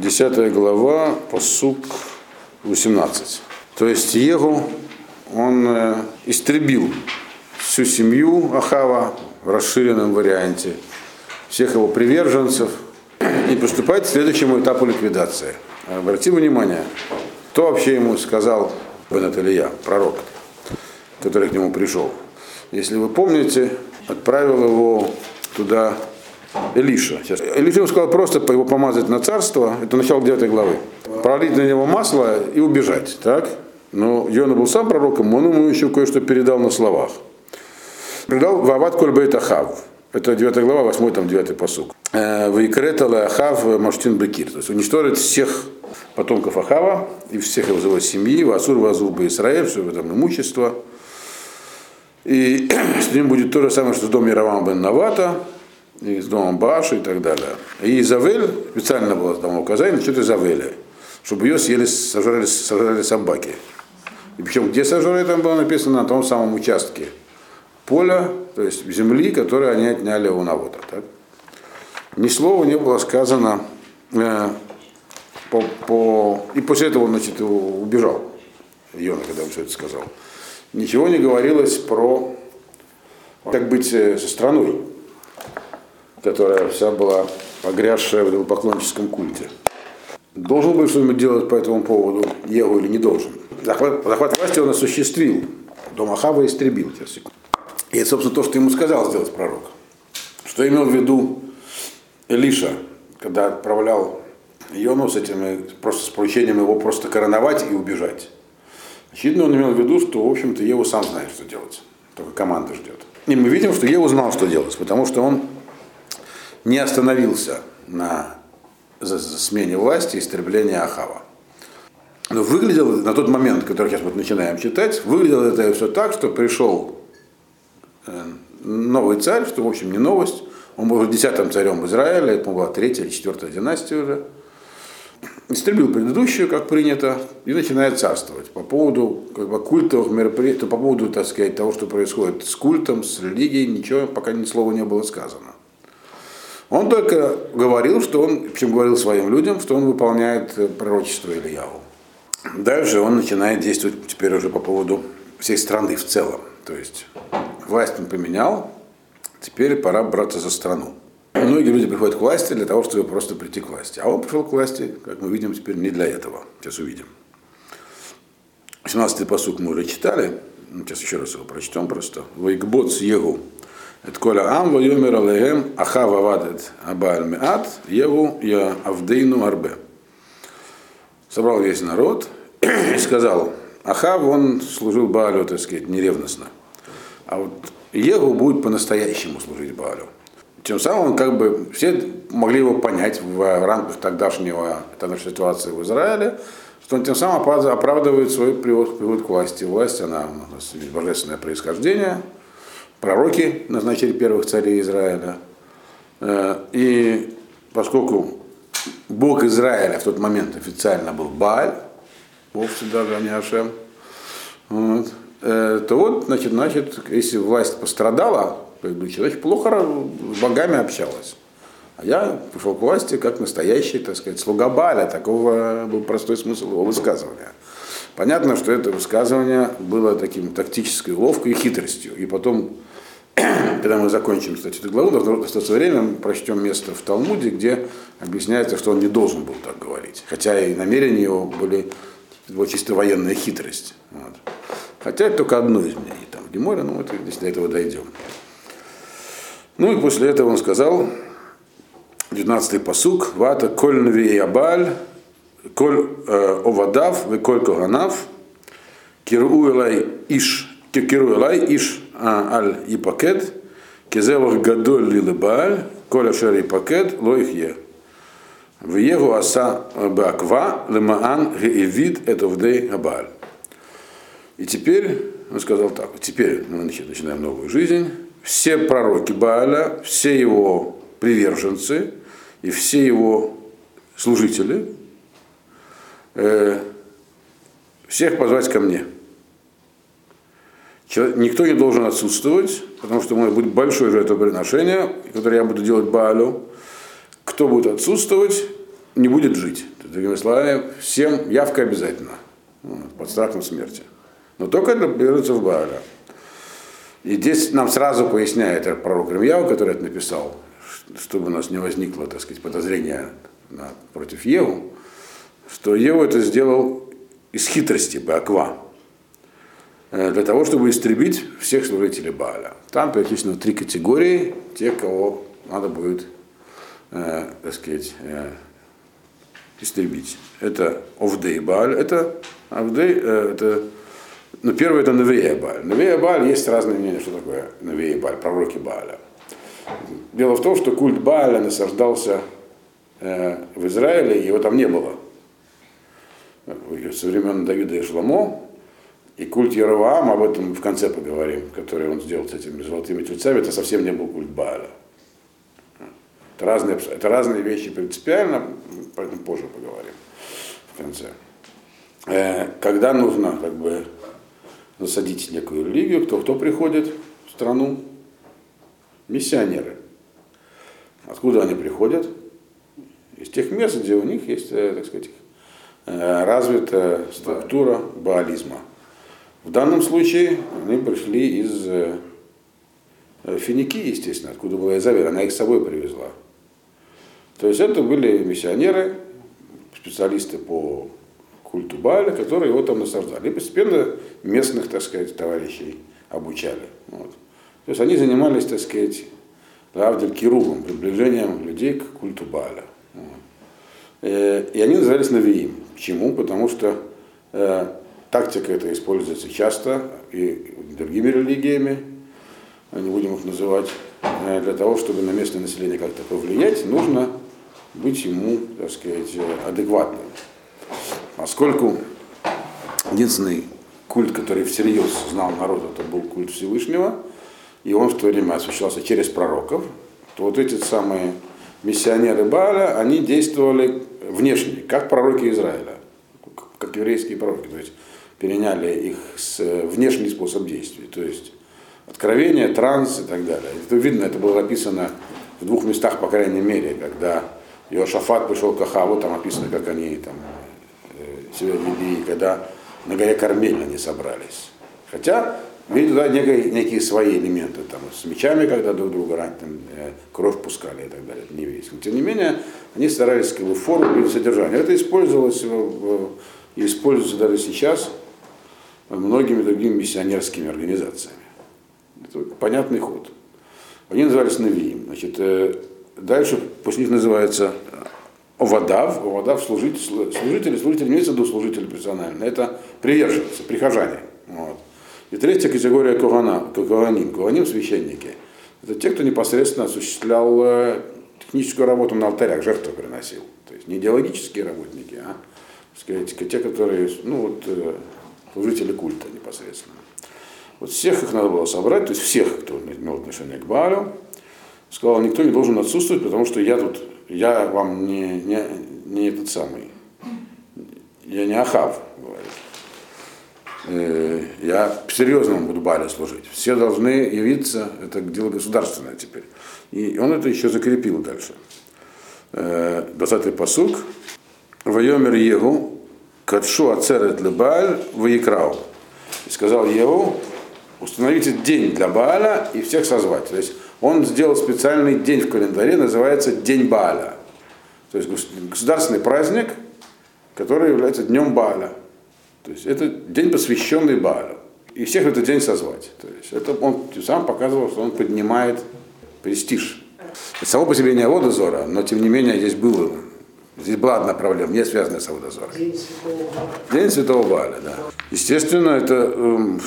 10 глава, посук 18. То есть Егу, он э, истребил всю семью Ахава в расширенном варианте, всех его приверженцев, и приступает к следующему этапу ликвидации. Обратите внимание, кто вообще ему сказал Бенет Илья, пророк, который к нему пришел. Если вы помните, отправил его туда Элиша. Сейчас. Элиша ему сказал просто его помазать на царство, это начало 9 главы, пролить на него масло и убежать. Так? Но Йона был сам пророком, он ему еще кое-что передал на словах. Передал Вават Кольбейт Ахав. Это 9 глава, 8 там 9 посук. «Э, Вайкретала Ахав Маштин Бекир. То есть уничтожить всех потомков Ахава и всех его семьи, Васур Вазуба Израиль, все в этом имущество. И с ним будет то же самое, что с домом Яровам бен Навата, и с домом Баши и так далее. И Изавель, специально было там указание насчет Изавеля, чтобы ее съели, сожрали, сожрали собаки. И причем где сожрали, там было написано на том самом участке поля, то есть земли, которую они отняли у Навота. Так? Ни слова не было сказано э, по, по... И после этого, значит, убежал Йона, когда он все это сказал. Ничего не говорилось про, как быть э, со страной которая вся была погрязшая в поклонническом культе. Должен был что-нибудь делать по этому поводу Егу или не должен? Захват, захват власти он осуществил. Дом Ахава истребил. И это, собственно, то, что ему сказал сделать пророк. Что имел в виду Элиша, когда отправлял Йону с этим, просто с поручением его просто короновать и убежать. Очевидно, он имел в виду, что, в общем-то, Еву сам знает, что делать. Только команда ждет. И мы видим, что Еву знал, что делать, потому что он не остановился на смене власти и истреблении Ахава. Но выглядело на тот момент, который сейчас вот начинаем читать, выглядело это все так, что пришел э, новый царь, что, в общем, не новость. Он был десятым царем Израиля, это была третья или четвертая династия уже. Истребил предыдущую, как принято, и начинает царствовать. По поводу как бы, культовых мероприятий, по поводу, так сказать, того, что происходит с культом, с религией, ничего пока ни слова не было сказано. Он только говорил, что он, причем говорил своим людям, что он выполняет э, пророчество Ильяву. Дальше он начинает действовать теперь уже по поводу всей страны в целом. То есть власть он поменял, теперь пора браться за страну. Многие люди приходят к власти для того, чтобы просто прийти к власти. А он пришел к власти, как мы видим, теперь не для этого. Сейчас увидим. 17-й посуд мы уже читали. Сейчас еще раз его прочтем просто. Вайкбоц Егу את כל העם ויאמר עליהם אחאב עבד את הבעל מעט, Еву я авдейну арбе. Собрал весь народ и сказал, Ахав, он служил Баалю, так сказать, неревностно. А вот Егу будет по-настоящему служить Баалю. Тем самым, как бы, все могли его понять в рамках тогдашнего, тогдашней ситуации в Израиле, что он тем самым оправдывает свой приход, приход к власти. Власть, она у нас божественное происхождение – пророки назначили первых царей Израиля. Э, и поскольку Бог Израиля в тот момент официально был Бааль, вовсе даже а не Ашем, вот, э, то вот, значит, значит, если власть пострадала, человек плохо с богами общалась. А я пришел к власти как настоящий, так сказать, слуга Баля. Такого был простой смысл его высказывания. Понятно, что это высказывание было таким тактической уловкой и хитростью. И потом когда мы закончим, кстати, эту главу, достаточно время, мы прочтем место в Талмуде, где объясняется, что он не должен был так говорить. Хотя и намерения его были его чисто военная хитрость. Вот. Хотя это только одно из мнений там в Геморе, но мы здесь до этого дойдем. Ну и после этого он сказал, 19-й посук, вата коль нави ябаль, коль э, овадав, вы коль коганав, киру элай иш, киру элай иш аль ипакет, кезевах гадоль ли лебаль, коля шер ипакет, ло их е. В его аса баква лемаан геевид это вдей абаль. И теперь, он сказал так, теперь мы начинаем новую жизнь. Все пророки Бааля, все его приверженцы и все его служители, э, всех позвать ко мне – никто не должен отсутствовать, потому что у меня будет большое жертвоприношение, которое я буду делать Баалю. Кто будет отсутствовать, не будет жить. Другими словами, всем явка обязательно. Вот, под страхом смерти. Но только это берется в Бааля. И здесь нам сразу поясняет пророк Ремьяу, который это написал, чтобы у нас не возникло, так сказать, подозрения на, против Еву, что Еву это сделал из хитрости, Баква, для того, чтобы истребить всех служителей Бааля. Там перечислено три категории, те, кого надо будет, э, так сказать, э, истребить. Это Овдей Бааль, это Овдей, э, это ну, первое это Навея Баль. Навея Баль, есть разные мнения, что такое Навея Баль, пророки Баля. Дело в том, что культ Баля насаждался э, в Израиле, его там не было. Со времен Давида и Шламо, и культ Яроваам, об этом в конце поговорим, который он сделал с этими золотыми тельцами, это совсем не был культ Баля. Это разные, это разные вещи принципиально, поэтому позже поговорим в конце. Э, когда нужно как бы засадить некую религию, кто кто приходит в страну? Миссионеры. Откуда они приходят? Из тех мест, где у них есть, э, так сказать, э, развитая структура баализма. В данном случае они пришли из э, Финикии, естественно, откуда была Изавель, она их с собой привезла. То есть это были миссионеры, специалисты по культу Баля, которые его там насаждали. И постепенно местных, так сказать, товарищей обучали. Вот. То есть они занимались, так сказать, Авдель Кирувом, приближением людей к культу Баля. Вот. Э, и они назывались Навиим. Почему? Потому что э, тактика эта используется часто и другими религиями, не будем их называть, э, для того, чтобы на местное население как-то повлиять, нужно быть ему, так сказать, адекватным. Поскольку единственный культ, который всерьез знал народ, это был культ Всевышнего, и он в то время осуществлялся через пророков, то вот эти самые миссионеры Бааля, они действовали внешне, как пророки Израиля, как еврейские пророки, то есть переняли их с внешний способ действия, то есть откровение, транс и так далее. Это видно, это было написано в двух местах, по крайней мере, когда Иошафат пришел к Ахаву, там описано, как они там себя вели, когда на горе Кармель они собрались. Хотя видели туда некие, некие свои элементы, там, с мечами, когда друг друга ранят, там, э, кровь пускали и так далее, это не весь. Но, тем не менее, они старались как бы, форму или содержание. Это использовалось и используется даже сейчас многими другими миссионерскими организациями. Это понятный ход. Они назывались Навиим. Значит, э, дальше после них называется Овадав, Овадав служитель, служители, служитель имеется в виду служители персонально. Это приверженцы, прихожане. Вот. И третья категория Кугана, Куганим, Куганим священники. Это те, кто непосредственно осуществлял э, техническую работу на алтарях, жертву приносил. То есть не идеологические работники, а сказать, те, которые, ну вот, э, служители культа непосредственно. Вот всех их надо было собрать, то есть всех, кто имел отношение к Баалю. Сказал, никто не должен отсутствовать, потому что я тут я вам не, не, не этот самый, я не Ахав, говорит. Э, я серьезно буду Бале служить. Все должны явиться, это дело государственное теперь. И он это еще закрепил дальше. 20-й э, посук. Вайомер Егу, Катшу Ацерет Лебаль, Ваикрау. И сказал Егу, установите день для Бааля и всех созвать. То есть он сделал специальный день в календаре, называется День Бааля. То есть государственный праздник, который является Днем Бааля. То есть это день, посвященный Баалю. И всех в этот день созвать. То есть это он сам показывал, что он поднимает престиж. Само по себе не Аводозора, но тем не менее здесь было Здесь была одна проблема, не связанная с Аводозором. День Святого Баля. День Святого Баля, да. Естественно, это э,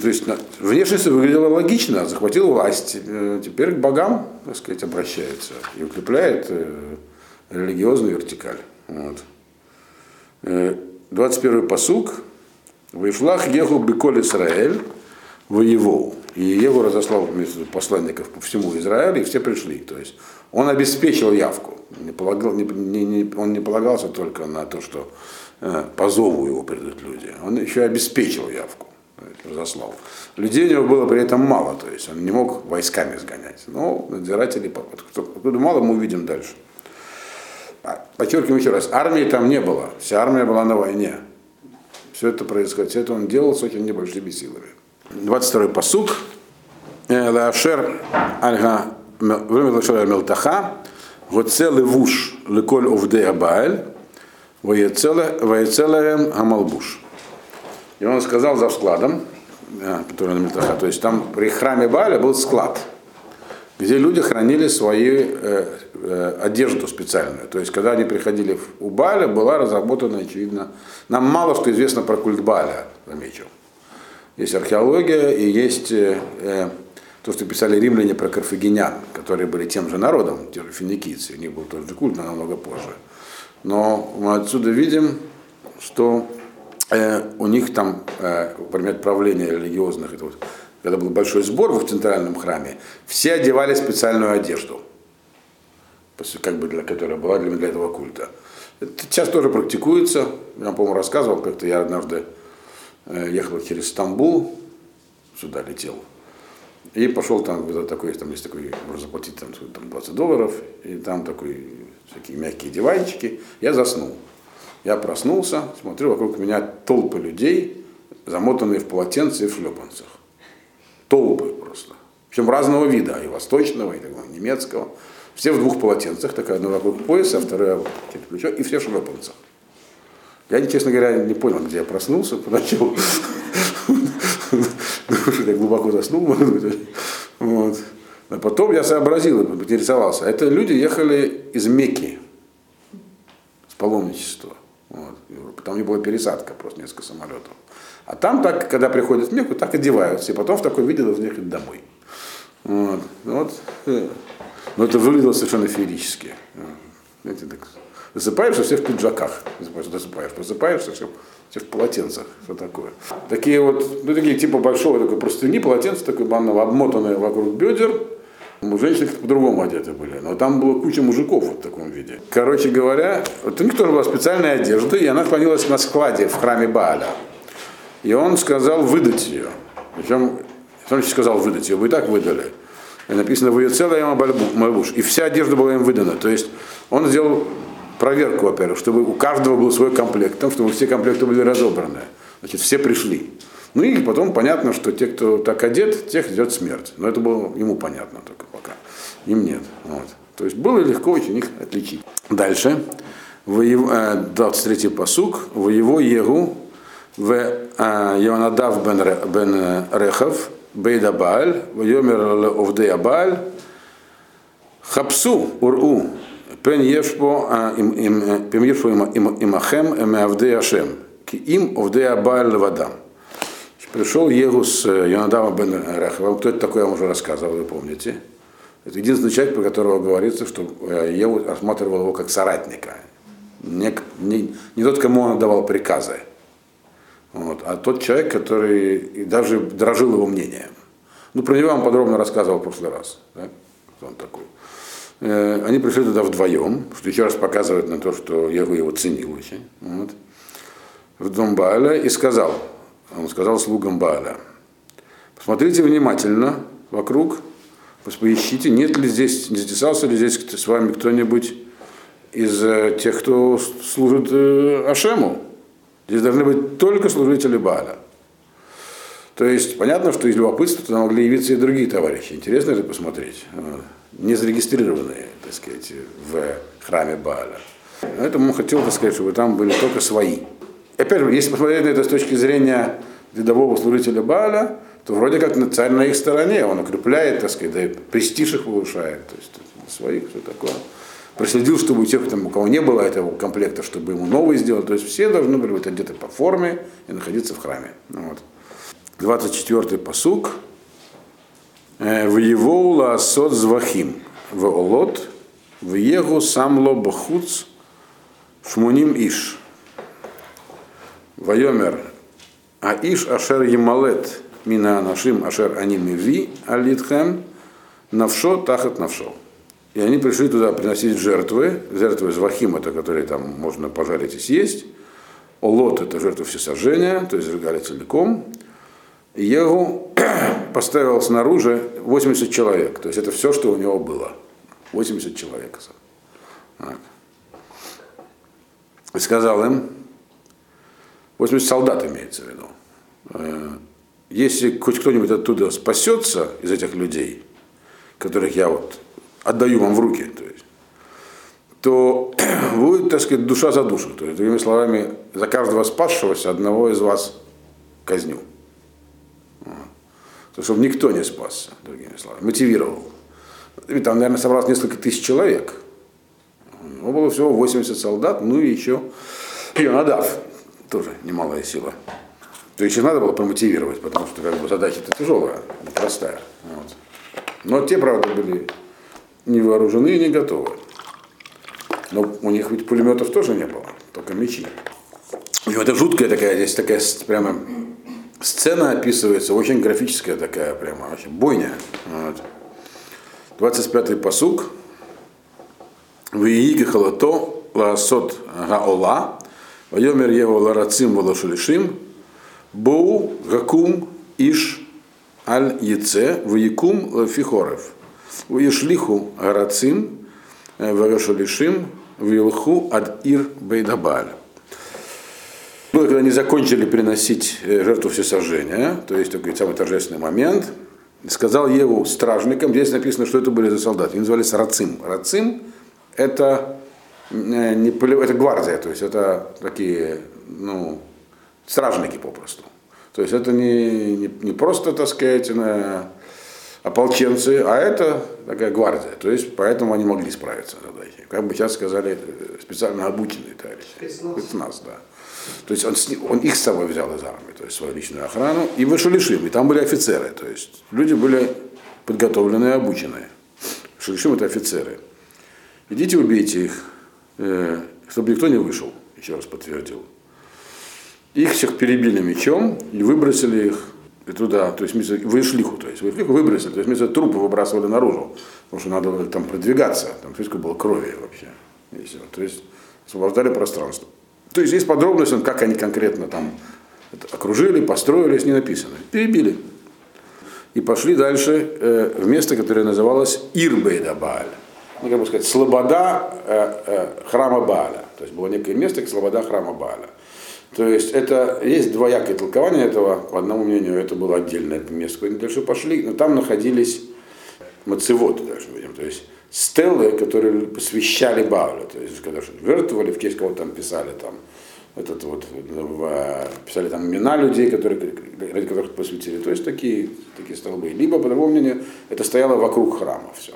то есть, внешность выглядела логично, захватил власть, э, теперь к богам, так сказать, обращается и укрепляет э, религиозную вертикаль. Вот. 21 посук. Вайфлах ехал Беколь Исраэль воевал. И его разослал посланников по всему Израилю, и все пришли. То есть он обеспечил явку. Не полагал, не, не, не, он не полагался только на то, что э, по зову его придут люди. Он еще обеспечил явку, разослал. Людей у него было при этом мало, то есть он не мог войсками сгонять. Но надзиратели, откуда мало, мы увидим дальше. А, Подчеркиваем еще раз, армии там не было, вся армия была на войне. Все это происходит, все это он делал с очень небольшими силами. 22-й посук. Лашер альга Лашер Мелтаха, Гоце левуш леколь овде Абаэль, Ваецелаем Амалбуш. И он сказал за складом, который на Мельтаха, то есть там при храме Баля был склад, где люди хранили свою э, э, одежду специальную. То есть, когда они приходили у Баля, была разработана, очевидно, нам мало что известно про культ Баля, замечу. Есть археология и есть э, э, то, что писали римляне про карфагенян, которые были тем же народом, те же финикийцы, у них был тот культ, но намного позже. Но мы отсюда видим, что э, у них там, э, предмет правления религиозных, это вот, когда был большой сбор в центральном храме, все одевали специальную одежду, как бы для, которая была для, для этого культа. Это сейчас тоже практикуется. Я, по-моему, рассказывал, как-то я однажды э, ехал через Стамбул, сюда летел, и пошел там, вот такой, там есть такой, можно заплатить там, там 20 долларов, и там такой, такие мягкие диванчики. Я заснул. Я проснулся, смотрю, вокруг меня толпы людей, замотанные в полотенце и в шлепанцах. Толпы просто. Причем разного вида, и восточного, и такого, немецкого. Все в двух полотенцах, такая одна вокруг пояса, а вторая вот, плечо, и все в шлепанцах. Я, честно говоря, не понял, где я проснулся поначалу. Я глубоко заснул, может быть. Вот. А потом я сообразил, интересовался. Это люди ехали из Мекки, с паломничества. Вот. Там не была пересадка, просто несколько самолетов. А там так, когда приходят в Мекку, так одеваются, и потом в такой виде должны ехать домой. Вот. Вот. Э, но это выглядело совершенно феерически. Знаете, так, засыпаешься все в пиджаках. Засыпаешь, просыпаешься все, все в полотенцах. Что такое? Такие вот, ну такие типа большого такой простыни, полотенце такое банного, обмотанное вокруг бедер. У женщин по-другому одеты были, но там было куча мужиков вот в таком виде. Короче говоря, вот у них тоже была специальная одежда, и она хранилась на складе в храме Бааля. И он сказал выдать ее. Причем, он сказал выдать ее, вы и так выдали. И написано «Воецела им Мальбуш». И вся одежда была им выдана. То есть он сделал проверку, во-первых, чтобы у каждого был свой комплект, там, чтобы все комплекты были разобраны. Значит, все пришли. Ну и потом понятно, что те, кто так одет, тех ждет смерть. Но это было ему понятно только пока. Им нет. Вот. То есть было легко очень их отличить. Дальше. 23-й э, посук. В его Егу в Йонадав бен Рехав Бейда Бааль, Вайомер Овдея Бааль, Хапсу Уру, Пен Ешпо Имахем Эмеавдея Ашем, Ки им Овдея Бааль Левадам. Пришел Егу с Йонадава бен Рехавом. Кто это такой, я вам уже рассказывал, вы помните. Это единственный человек, про которого говорится, что Егу рассматривал его как соратника. Не, не, не тот, кому он отдавал приказы. Вот, а тот человек, который даже дорожил его мнением. Ну, про него я вам подробно рассказывал в прошлый раз. Да? Кто он такой. Э, они пришли туда вдвоем, что еще раз показывает на то, что Егу его ценил очень. Вот. В дом Бааля и сказал, он сказал слугам Бааля, посмотрите внимательно вокруг, поищите, нет ли здесь, не затесался ли здесь с вами кто-нибудь из э, тех, кто служит э, Ашему. Здесь должны быть только служители Бааля. То есть понятно, что из любопытства туда могли явиться и другие товарищи. Интересно это посмотреть. Не зарегистрированные, так сказать, в храме Бааля. Поэтому он хотел, так сказать, чтобы там были только свои. Опять же, если посмотреть на это с точки зрения рядового служителя Бааля, то вроде как царь на их стороне, он укрепляет, так сказать, да и престиж их повышает. То есть своих, что такое проследил, чтобы у тех, там, у кого не было этого комплекта, чтобы ему новый сделать. То есть все должны были быть одеты по форме и находиться в храме. Ну вот. 24-й посук. «Э, в его ласот звахим, в олот, в егу самло бахуц, шмуним иш. Вайомер, а иш ашер емалет, мина анашим ашер анимиви алитхем, навшо тахат навшо. И они пришли туда приносить жертвы, жертвы звахим, это которые там можно пожарить и съесть. Олот это жертва всесожжения, то есть сжигали целиком. Егу поставил снаружи 80 человек, то есть это все, что у него было. 80 человек. Так. и сказал им, 80 солдат имеется в виду, «Э, если хоть кто-нибудь оттуда спасется из этих людей, которых я вот отдаю вам в руки, то есть, то будет, так сказать, душа за душу. То есть, другими словами, за каждого спасшегося одного из вас казню. То, чтобы никто не спасся, другими словами. Мотивировал. И там, наверное, собралось несколько тысяч человек. У него было всего 80 солдат, ну и еще Йонадав, тоже немалая сила. То есть их надо было промотивировать, потому что как бы, задача-то тяжелая, непростая. Вот. Но те, правда, были не вооружены и не готовы. Но у них ведь пулеметов тоже не было, только мечи. И это жуткая такая, здесь такая прямо сцена описывается, очень графическая такая прямо, очень бойня. Вот. 25-й посук. Виики халато лаасот гаола, вайомер его ларацим волошулишим, боу гакум иш аль яце, ваякум фихорев. Ваешлиху гарацим, варешулишим, вилху ад ир бейдабаль. Ну, когда они закончили приносить жертву всесожжения, то есть такой самый торжественный момент, сказал Еву стражникам, здесь написано, что это были за солдаты, они назывались Рацим. Рацим это, не, это гвардия, то есть это такие, ну, стражники попросту. То есть это не, не, не просто, так сказать, на, ополченцы, а это такая гвардия. То есть поэтому они могли справиться с задачей. Как бы сейчас сказали, специально обученные товарищи. Спецназ. да. То есть он, он их с собой взял из армии, то есть свою личную охрану, и вышел Шулишим, и там были офицеры, то есть люди были подготовленные обученные. Шулишим это офицеры. Идите убейте их, э, чтобы никто не вышел, еще раз подтвердил. Их всех перебили мечом и выбросили их туда, то есть в Ишлиху, то есть в Ишлиху выбросили, то есть вместо трупа выбрасывали наружу, потому что надо было там продвигаться, там физика было крови вообще. И все. То есть освобождали пространство. То есть есть подробности, как они конкретно там окружили, построились, не написано. Перебили. И пошли дальше э, в место, которое называлось Ирбейда Бааля. Ну, как бы сказать, слобода э, э, храма Бааля. То есть было некое место, как слобода храма Бааля. То есть это есть двоякое толкование этого. По одному мнению, это было отдельное место, куда они дальше пошли, но там находились мацеводы, даже будем. То есть стелы, которые посвящали Баалю, то есть когда жертвовали, в честь кого там писали там, этот вот, в, писали там имена людей, которые, ради которых посвятили, то есть такие, такие столбы. Либо, по другому мнению, это стояло вокруг храма все.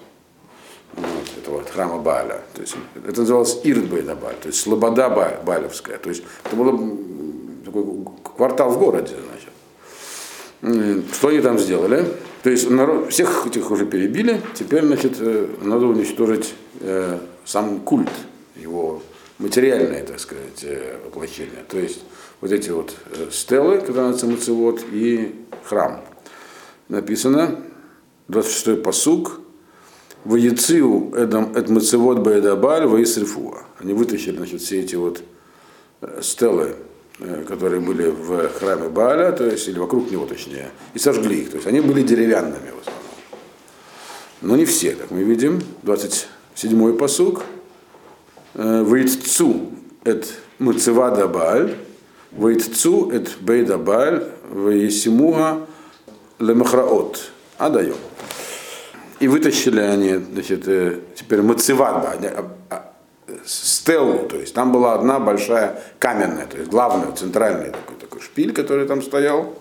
Этого храма Бааля. То есть, это называлось Ирдбейдабаль, то есть слобода Балевская. То есть это был такой квартал в городе, значит. Что они там сделали? То есть народ, всех этих уже перебили, теперь значит, э, надо уничтожить э, сам культ, его материальное, так сказать, э, воплощение. То есть вот эти вот э, стелы, когда называется и храм. Написано, 26-й посук, в Яцию эдам эт Мацевод Баэдабаль Ваисрифуа. Они вытащили, значит, все эти вот стелы Э, которые были в храме Бааля, то есть, или вокруг него точнее, и сожгли их. То есть они были деревянными в основном. Но не все, как мы видим. 27-й посук. «Э, Вейтцу эт муцевада Бааль, Вейтцу эт бейда Бааль, Веесимуга лемахраот. Адаем. И вытащили они, значит, э, теперь мацевада, стеллу, то есть там была одна большая каменная, то есть главный, центральный такой, такой шпиль, который там стоял,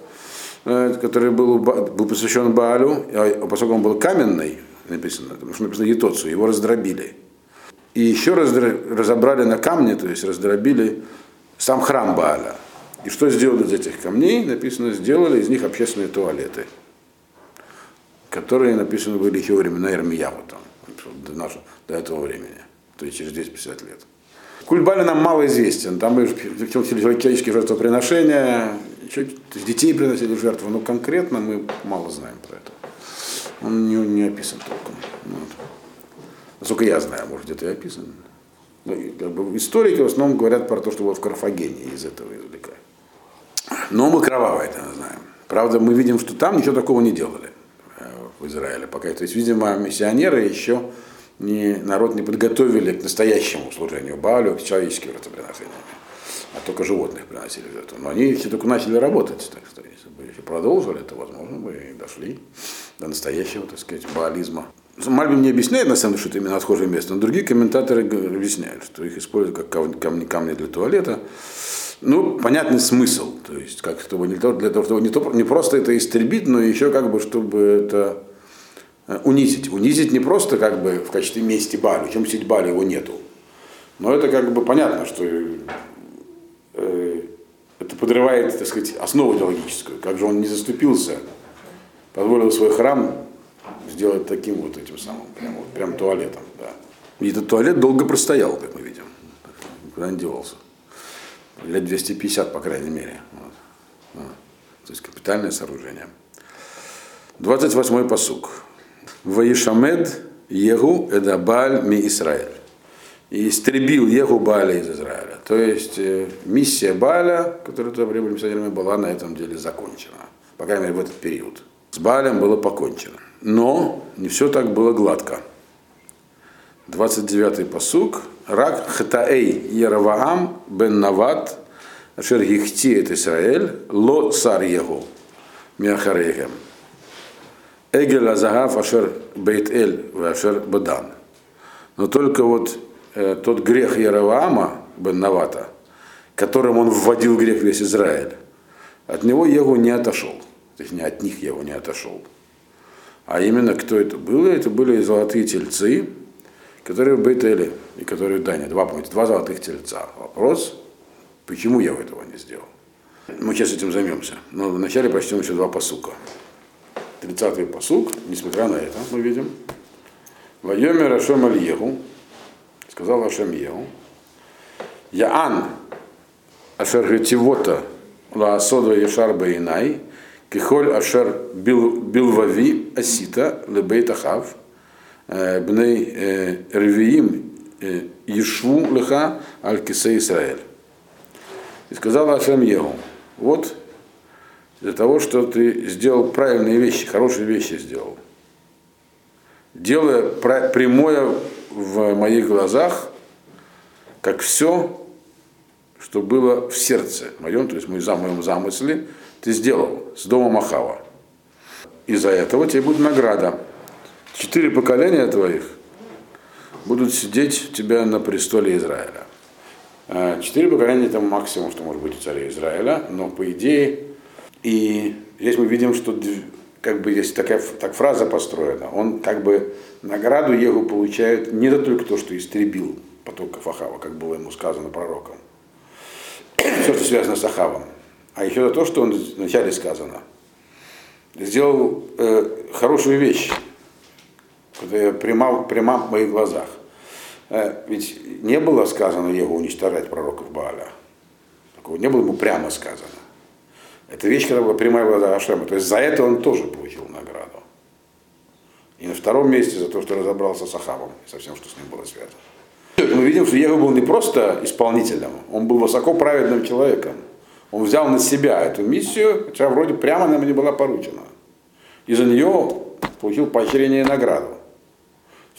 э, который был, был посвящен Баалю, а поскольку он был каменный, написано, потому что написано Етоцу, его раздробили. И еще раз разобрали на камне, то есть раздробили сам храм Бааля. И что сделали из этих камней? Написано, сделали из них общественные туалеты, которые написаны были еще во времена Ирмияву, там, до, нашего, до этого времени то есть через 250 лет. Культ нам мало известен. Там были человеческие жертвоприношения, еще детей приносили жертву, но конкретно мы мало знаем про это. Он не, не описан толком. Вот. Насколько я знаю, может где-то и описан. Ну, как бы, историки в основном говорят про то, что было в Карфагене, из этого извлекают. Но мы кровавое это знаем. Правда, мы видим, что там ничего такого не делали в Израиле пока. То есть, видимо, миссионеры еще не, народ не подготовили к настоящему служению Балю, к человеческим жертвоприношениям, а только животных приносили в жертву. Но они все только начали работать, так что если бы еще продолжили, то, возможно, бы и дошли до настоящего, так сказать, баализма. Мальбин не объясняет, на самом деле, что это именно отхожее место, но другие комментаторы объясняют, что их используют как камни, камни для туалета. Ну, понятный смысл, то есть, как чтобы не для того, чтобы не, то, не просто это истребить, но еще как бы, чтобы это унизить. Унизить не просто как бы в качестве мести Балю, чем мстить Балю его нету. Но это как бы понятно, что э, это подрывает, так сказать, основу идеологическую. Как же он не заступился, позволил свой храм сделать таким вот этим самым, прям, вот, прям туалетом. Да. И этот туалет долго простоял, как мы видим. Никуда не девался. Лет 250, по крайней мере. Вот. Вот. То есть капитальное сооружение. 28-й посук. Ваишамед Егу Эдабаль Ми Исраэль. И истребил Егу Баля из Израиля. То есть э, миссия Баля, которая туда прибыли миссионерами, была на этом деле закончена. По крайней мере, в этот период. С Балем было покончено. Но не все так было гладко. 29-й посук. Рак хатаэй Яраваам бен Нават, ашер гихти это Исраэль, ло цар его, миахарейхем. Эгель Азагав ашер бейт эль ашер бадан. Но только вот э, тот грех Яроваама бен Навата, которым он вводил грех весь Израиль, от него его не отошел. То есть не от них его не отошел. А именно кто это было? Это были золотые тельцы, которые в Бейтеле и которые в Дане. Два, помните, два золотых тельца. Вопрос, почему я этого не сделал? Мы сейчас этим займемся. Но вначале прочтем еще два посука. Тридцатый посук, несмотря на это, мы видим. Вайомер Ашем Альеху, сказал Ашем Еху, יען אשר הטיבות לעשות הישר בעיני, ככל אשר בלבבי עשית לבית אחאב, בני רבעים ישבו לך על כסא ישראל. И сказал Ашем Егу, вот для того, что ты сделал правильные вещи, хорошие вещи сделал. Делая прямое в моих глазах, как все, что было в сердце моем, то есть в моем замысле, ты сделал с дома Махава. Из-за этого тебе будет награда. Четыре поколения твоих будут сидеть у тебя на престоле Израиля. А, четыре поколения это максимум, что может быть у царя Израиля, но по идее, и здесь мы видим, что как бы здесь такая так фраза построена, он как бы награду Егу получает не только то, что истребил потоков Ахава, как было ему сказано пророком, все, что связано с Ахавом, а еще за то, что он вначале сказано, сделал э, хорошую вещь, которая пряма, пряма в моих глазах. Э, ведь не было сказано его уничтожать пророков Бааля. Такого не было ему прямо сказано. Это вещь, которая была прямая в глазах Ашема. То есть за это он тоже получил награду. И на втором месте за то, что разобрался с Ахавом и со всем, что с ним было связано. Мы видим, что Егу был не просто исполнителем, он был высоко праведным человеком. Он взял на себя эту миссию, хотя вроде прямо нам не была поручена. И за нее получил поощрение и награду.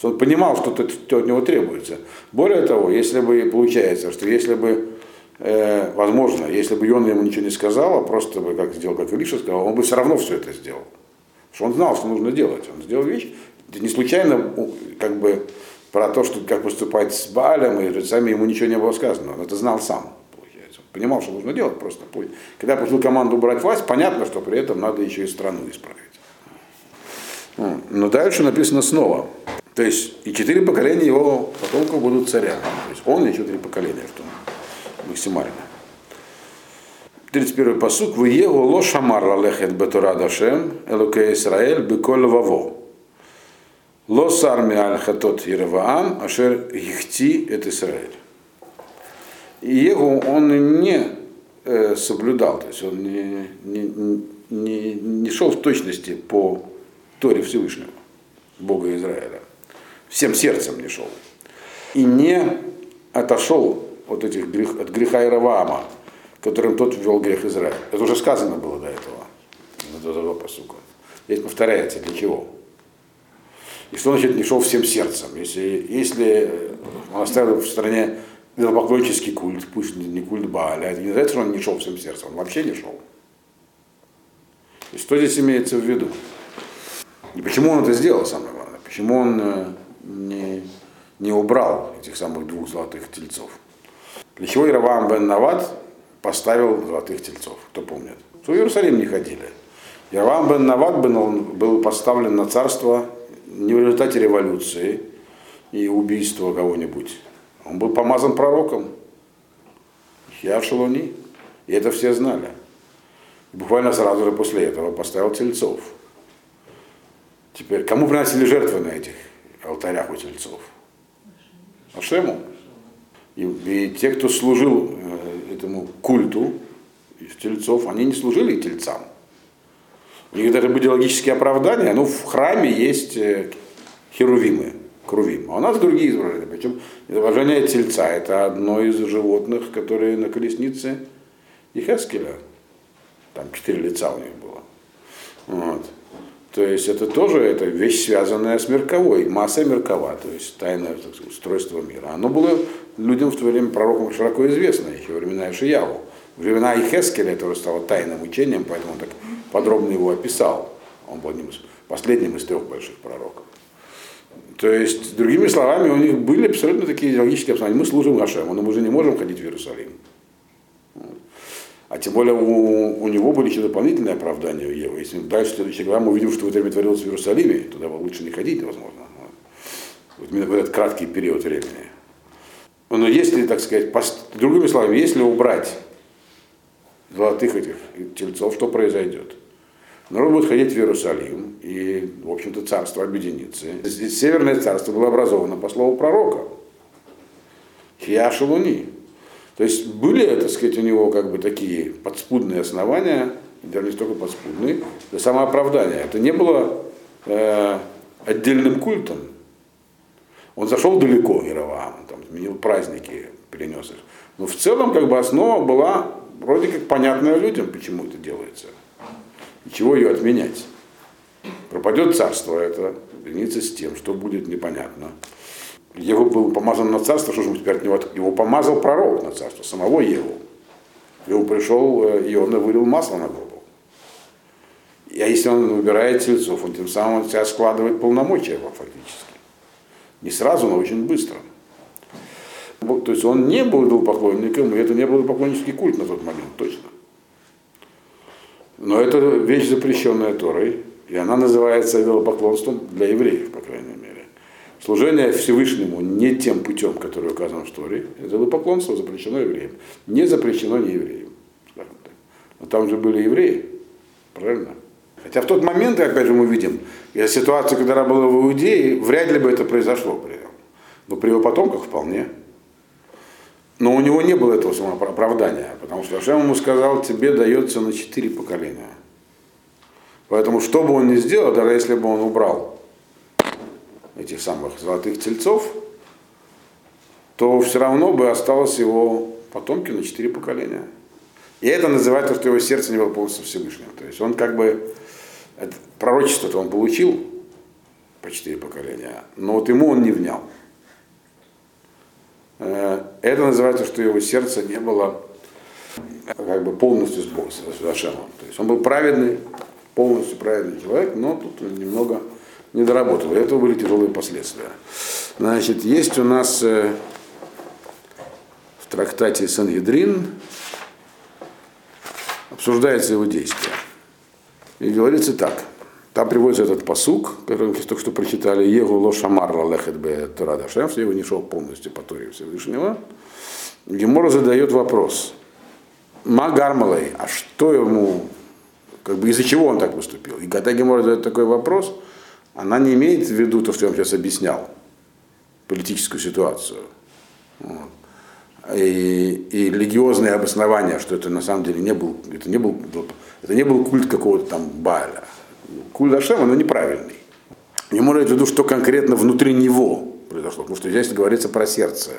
Он понимал, что от него требуется. Более того, если бы получается, что если бы, э, возможно, если бы Йона ему ничего не сказал, а просто бы как сделал, как Илиша сказал, он бы все равно все это сделал. Потому что он знал, что нужно делать. Он сделал вещь. Это не случайно как бы про то, что как поступать с Балем, и сами ему ничего не было сказано. Он это знал сам понимал, что нужно делать, просто когда получил команду брать власть, понятно, что при этом надо еще и страну исправить. Но дальше написано снова. То есть и четыре поколения его потомков будут царями. То есть он и четыре поколения, что максимально. 31 посук. Вы его ло шамар лалехет бетура дашем, элуке Исраэль, беколь ваво. Ло сарми аль хатот Ереваам, ашер гихти это Израиль. И Егу он не э, соблюдал, то есть он не, не, не, не шел в точности по Торе Всевышнего, Бога Израиля. Всем сердцем не шел. И не отошел от, этих грех, от греха Ираваама, которым тот ввел грех Израиля. Это уже сказано было до этого, до этого посука. Здесь повторяется, для чего? И что значит не шел всем сердцем? Если, если он оставил в стране идолопоклоннический культ, пусть не культ Бааля, это не значит, что он не шел всем сердцем, он вообще не шел. И что здесь имеется в виду? И почему он это сделал, самое главное? Почему он э, не, не убрал этих самых двух золотых тельцов? Для чего Иравам бен Навад поставил золотых тельцов? Кто помнит? В Иерусалим не ходили. Иравам бен Навад был, поставлен на царство не в результате революции и убийства кого-нибудь. Он был помазан пророком. Я. И это все знали. Буквально сразу же после этого поставил тельцов. Теперь, кому приносили жертвы на этих алтарях у тельцов? Ашему. И, и те, кто служил э, этому культу из тельцов, они не служили тельцам. У них даже были логические оправдания. Ну, в храме есть э, херувимы, крувим. А у нас другие изображения. Причем изображение тельца – это одно из животных, которые на колеснице Ихескеля. Там четыре лица у них было. Вот. То есть это тоже это вещь, связанная с мирковой, масса миркова, то есть тайное устройство мира. Оно было людям в то время пророком широко известно, еще времена Ишияву. В времена Ихескеля это уже стало тайным учением, поэтому он так подробно его описал. Он был одним из, последним из трех больших пророков. То есть, другими словами, у них были абсолютно такие идеологические обоснования. Мы служим Гашему, но мы уже не можем ходить в Иерусалим. А тем более у, у него были еще дополнительные оправдания у Евы. Если дальше следующая глава мы увидим, что в это время творилось в Иерусалиме, туда лучше не ходить невозможно. Вот именно в этот краткий период времени. Но если, так сказать, другими словами, если убрать золотых этих тельцов, что произойдет? Народ будет ходить в Иерусалим, и, в общем-то, царство объединится. Здесь Северное царство было образовано по слову пророка. Хиашалуни. То есть были, так сказать, у него как бы такие подспудные основания, даже не столько подспудные, для самооправдания. Это не было э, отдельным культом. Он зашел далеко, Яроваам, там, изменил праздники, перенес их. Но в целом как бы основа была вроде как понятная людям, почему это делается. И чего ее отменять. Пропадет царство это, граница с тем, что будет непонятно. Его был помазан на царство, что же мы теперь от него? Его помазал пророк на царство, самого Еву. Его пришел, э, и он вылил масло на голову. А если он выбирает тельцов, он тем самым он себя складывает полномочия его фактически. Не сразу, но очень быстро. То есть он не был идолопоклонником, и это не был поклоннический культ на тот момент, точно. Но это вещь, запрещенная Торой, и она называется идолопоклонством для евреев, по крайней мере. Служение Всевышнему не тем путем, который указан в Торе, это поклонство запрещено евреям. Не запрещено не евреям. Но там же были евреи, правильно? Хотя в тот момент, опять же, мы видим, ситуация, когда она была в Иудее, вряд ли бы это произошло при нем. Но при его потомках вполне. Но у него не было этого самооправдания, потому что Ашем ему сказал, тебе дается на четыре поколения. Поэтому что бы он ни сделал, даже если бы он убрал этих самых золотых тельцов, то все равно бы осталось его потомки на четыре поколения. И это называется, что его сердце не было полностью Всевышним. То есть он как бы, пророчество-то он получил по четыре поколения, но вот ему он не внял. Э, это называется, что его сердце не было как бы полностью с Богом, Ашемом. То есть он был праведный, полностью праведный человек, но тут немного не доработал. И этого были тяжелые последствия. Значит, есть у нас э, в трактате Сангедрин обсуждается его действие. И говорится так. Там приводится этот посук, который мы только что прочитали, Егу лошамар лалехет бе Турадашем, его не шел полностью по Торе Всевышнего. Гемора задает вопрос. Магармалей, а что ему, как бы из-за чего он так поступил? И когда Гемора задает такой вопрос, она не имеет в виду то, что я вам сейчас объяснял, политическую ситуацию. Вот. И, и религиозные обоснования, что это на самом деле не был, это не был, это не был культ какого-то там Баля. Культ Ашема, но неправильный. Не может в виду, что конкретно внутри него произошло, потому что здесь говорится про сердце.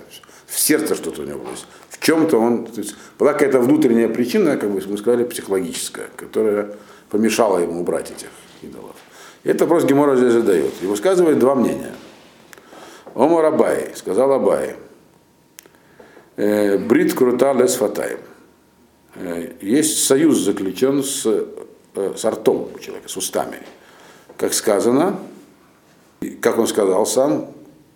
В сердце что-то у него было. В чем-то он, то есть, была какая-то внутренняя причина, как бы мы сказали, психологическая, которая помешала ему убрать этих идолов. Это вопрос Гемора здесь задает. И высказывает два мнения. Омар Абай, сказал Абай, «Э, Брит крута лес фатаем. Э, есть союз заключен с, э, с ртом у человека, с устами. Как сказано, как он сказал сам,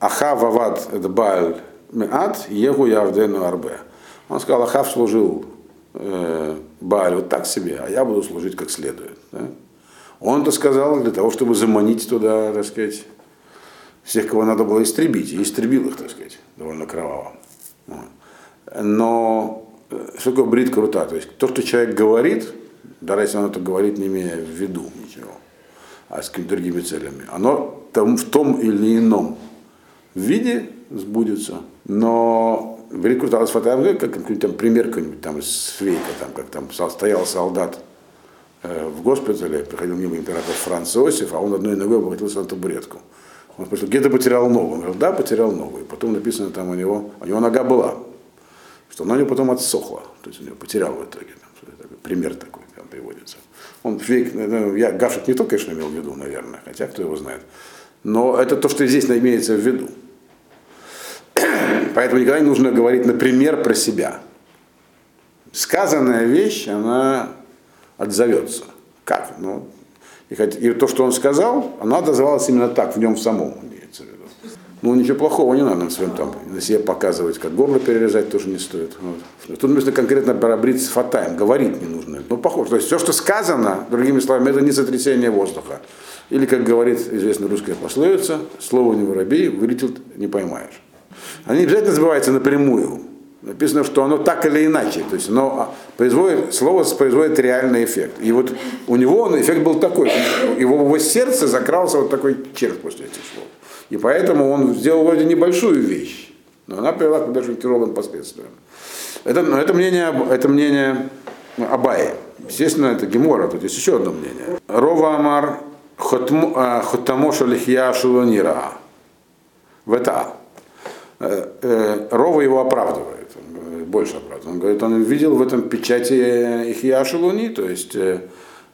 Аха вавад баль меат, егу явдену арбе. Он сказал, Ахав служил э, Бааль вот так себе, а я буду служить как следует. Да? Он это сказал для того, чтобы заманить туда, так сказать, всех, кого надо было истребить. И истребил их, так сказать, довольно кроваво. Но э, что такое брит крута? То есть то, что человек говорит, даже если он это говорит, не имея в виду ничего, а с какими-то другими целями, оно там, в том или ином виде сбудется. Но крута фотография, как там пример какой-нибудь там из Швейка, там, как там стоял солдат э, в госпитале, приходил мимо император Франц Иосиф, а он одной ногой обратился на табуретку. Он спросил, где ты потерял ногу? Он говорил, да, потерял ногу. И потом написано там у него, у него нога была, что она у него потом отсохла. То есть у него потерял в итоге. Там, пример такой приводится. Он фейк, ну, я Гавшик не то, конечно, имел в виду, наверное, хотя кто его знает. Но это то, что здесь имеется в виду. Поэтому никогда не нужно говорить, например, про себя. Сказанная вещь, она отзовется. Как? Ну, и, и то, что он сказал, она отозвалась именно так, в нем самом. Ну, ничего плохого не надо нам своим там на себе показывать, как горло перерезать тоже не стоит. Вот. Тут нужно конкретно барабрить фатаем, говорить не нужно. Ну, похоже. То есть все, что сказано, другими словами, это не сотрясение воздуха. Или, как говорит известная русская пословица, слово не воробей, вылетел, не поймаешь. Они обязательно забываются напрямую. Написано, что оно так или иначе, то есть оно производит, слово производит реальный эффект. И вот у него он, эффект был такой, его, его сердце закрался вот такой черт после этих слов. И поэтому он сделал вроде небольшую вещь, но она привела к большим тяжелым последствиям. Это, это мнение, это мнение Абаи. Естественно, это Гемора, тут есть еще одно мнение. Рова Амар Хотамоша Лихья Шулонира. В это. Э, э, Рова его оправдывает больше оправдывает. Он говорит, он видел в этом печати Ихия Шелуни, то есть э,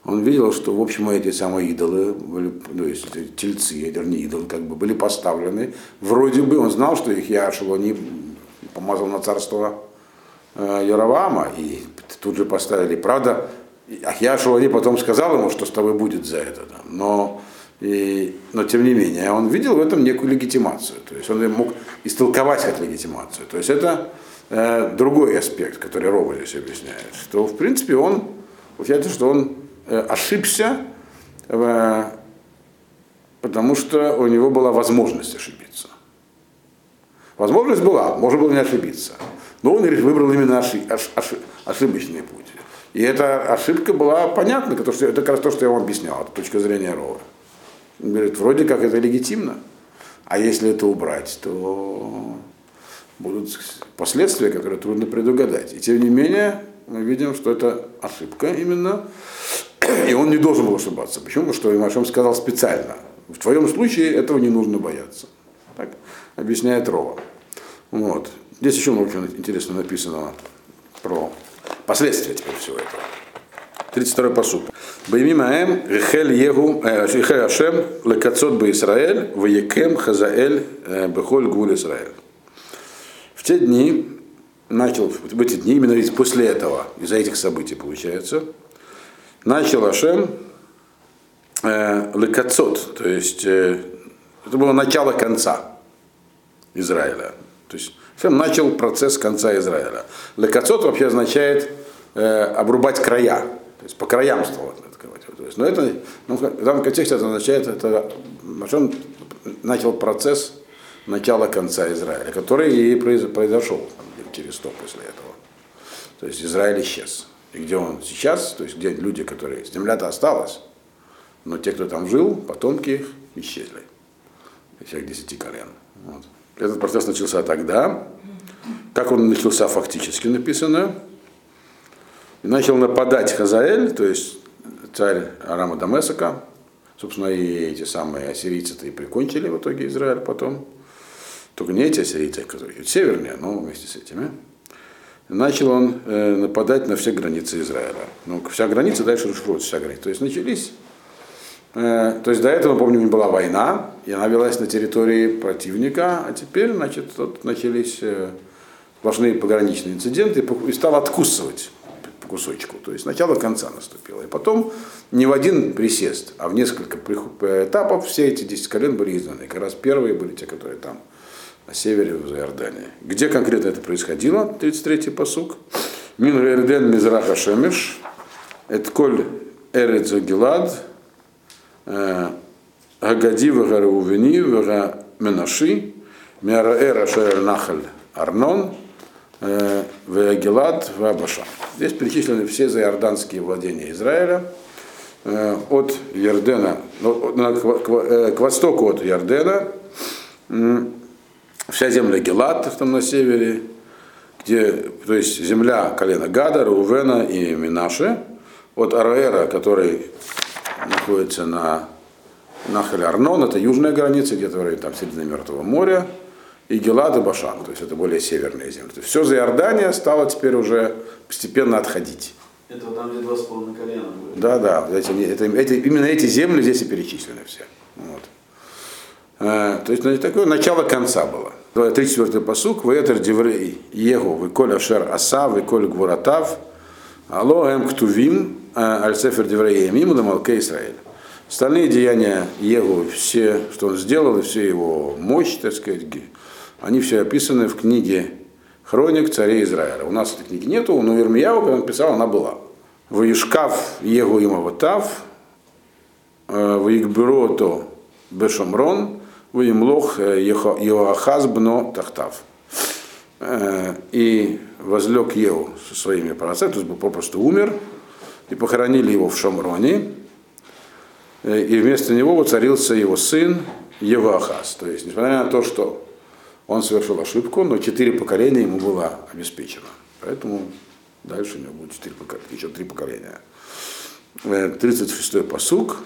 он видел, что, в общем, эти самые идолы, были, то есть тельцы, вернее, идолы, как бы были поставлены. Вроде бы он знал, что Ихия Шелуни помазал на царство э, Яровама, и тут же поставили. Правда, Ахья Шелуни потом сказал ему, что с тобой будет за это. Но и, но тем не менее, он видел в этом некую легитимацию. То есть он мог истолковать как легитимацию. То есть это э, другой аспект, который Рома здесь объясняет, что в принципе он, получается, что он ошибся, э, потому что у него была возможность ошибиться. Возможность была, можно было не ошибиться. Но он выбрал именно ошиб, ошиб, ошибочный путь. И эта ошибка была понятна, потому что это как раз то, что я вам объяснял, с точки зрения Рова. Он говорит, вроде как это легитимно, а если это убрать, то будут последствия, которые трудно предугадать. И тем не менее, мы видим, что это ошибка именно, и он не должен был ошибаться. Почему? Потому что Имашем сказал специально. В твоем случае этого не нужно бояться. Так объясняет Рова. Вот. Здесь еще много интересно написано про последствия теперь всего этого. 32-й посуд. Баймимаэм Рихель Егу Рихель Ашем Лекацот Ба Исраэль Ваекем Хазаэль э, Бехоль Гуль Исраэль те дни, начал, в эти дни, именно после этого, из-за этих событий получается, начал Ашем э, лекацот, то есть э, это было начало конца Израиля. То есть Ашем начал процесс конца Израиля. Лекацот вообще означает э, обрубать края, то есть по краям стало открывать. То есть, но это, ну, в данном контексте это означает, это Ашем начал процесс начала конца Израиля, который и произошел через сто после этого. То есть Израиль исчез. И где он сейчас, то есть где люди, которые... Земля-то осталась, но те, кто там жил, потомки их исчезли. Всех десяти колен. Вот. Этот процесс начался тогда. Как он начался фактически написано. И начал нападать Хазаэль, то есть царь Арама Дамесака. Собственно, и эти самые ассирийцы-то и прикончили в итоге Израиль потом только не эти ассирийцы, которые северные, но вместе с этими, начал он э, нападать на все границы Израиля. Ну, вся граница дальше расшифровывается, вся граница. То есть начались Э, то есть до этого, помню, не была война, и она велась на территории противника, а теперь, значит, тут начались э, сплошные пограничные инциденты и стал откусывать по кусочку. То есть начало конца наступило. И потом не в один присест, а в несколько этапов все эти 10 колен были изданы. Как раз первые были те, которые там, на севере, в Иордании. Где конкретно это происходило? 33-й посук. Мин Эрден Мизраха Шемеш, Этколь Эрец Гилад, э, Агади Вагараувени, Вага Менаши, Мяраэра Шаэль Нахаль Арнон, э, Вагилад, Вабаша. Здесь перечислены все заиорданские владения Израиля, э, от Ярдена, ну, к востоку от Ярдена, вся земля Гелат, там на севере, где, то есть земля колена Гада, Рувена и Минаше, от Араэра, который находится на Нахале Арнон, это южная граница, где-то там середина Мертвого моря, и Гелад и Башан, то есть это более северные земли. То есть все за Иордания стало теперь уже постепенно отходить. Это там, где два с половиной колена будет. Да, да, эти, это, эти, именно эти земли здесь и перечислены все. Вот. А, то есть ну, такое начало конца было. 34-й посук, Ваэтер Деврей Егу, Виколь Ашер Аса, Виколь Гвуратав, Алло Эм Ктувим, Альцефер Деврей Емим, Малке Израиль. Остальные деяния Егу, все, что он сделал, и все его мощь, так сказать, они все описаны в книге Хроник царей Израиля. У нас этой книги нету, но Ирмияу, когда он писал, она была. Воишкав Егу Имаватав, Воикбюрото Бешамрон, Воимлох Йоахаз Бно Тахтав. И возлег Еву со своими праотцами, то есть попросту умер, и похоронили его в Шамроне, и вместо него воцарился его сын Евахаз. То есть, несмотря на то, что он совершил ошибку, но четыре поколения ему было обеспечено. Поэтому дальше у него будет четыре поколения, еще три поколения. 36-й посук.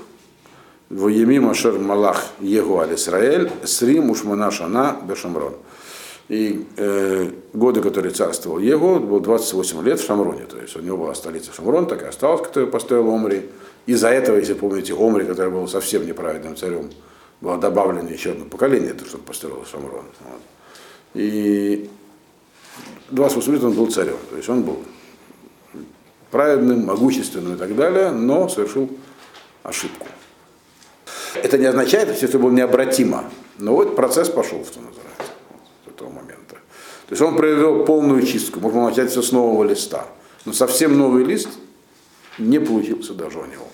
Воеми Машер Малах Егу Аль Исраэль, Сри Мушмана Шана Бешамрон. И э, годы, которые царствовал Егу, был 28 лет в Шамроне. То есть у него была столица Шамрон, так и осталась, которую построил Омри. Из-за этого, если помните, Омри, который был совсем неправедным царем, было добавлено еще одно поколение, это чтобы построил Шамрон. Вот. И 28 лет он был царем. То есть он был праведным, могущественным и так далее, но совершил ошибку. Это не означает, что это было необратимо. Но вот процесс пошел, что называется, с этого момента. То есть он провел полную чистку. Можно начать все с нового листа. Но совсем новый лист не получился даже у него.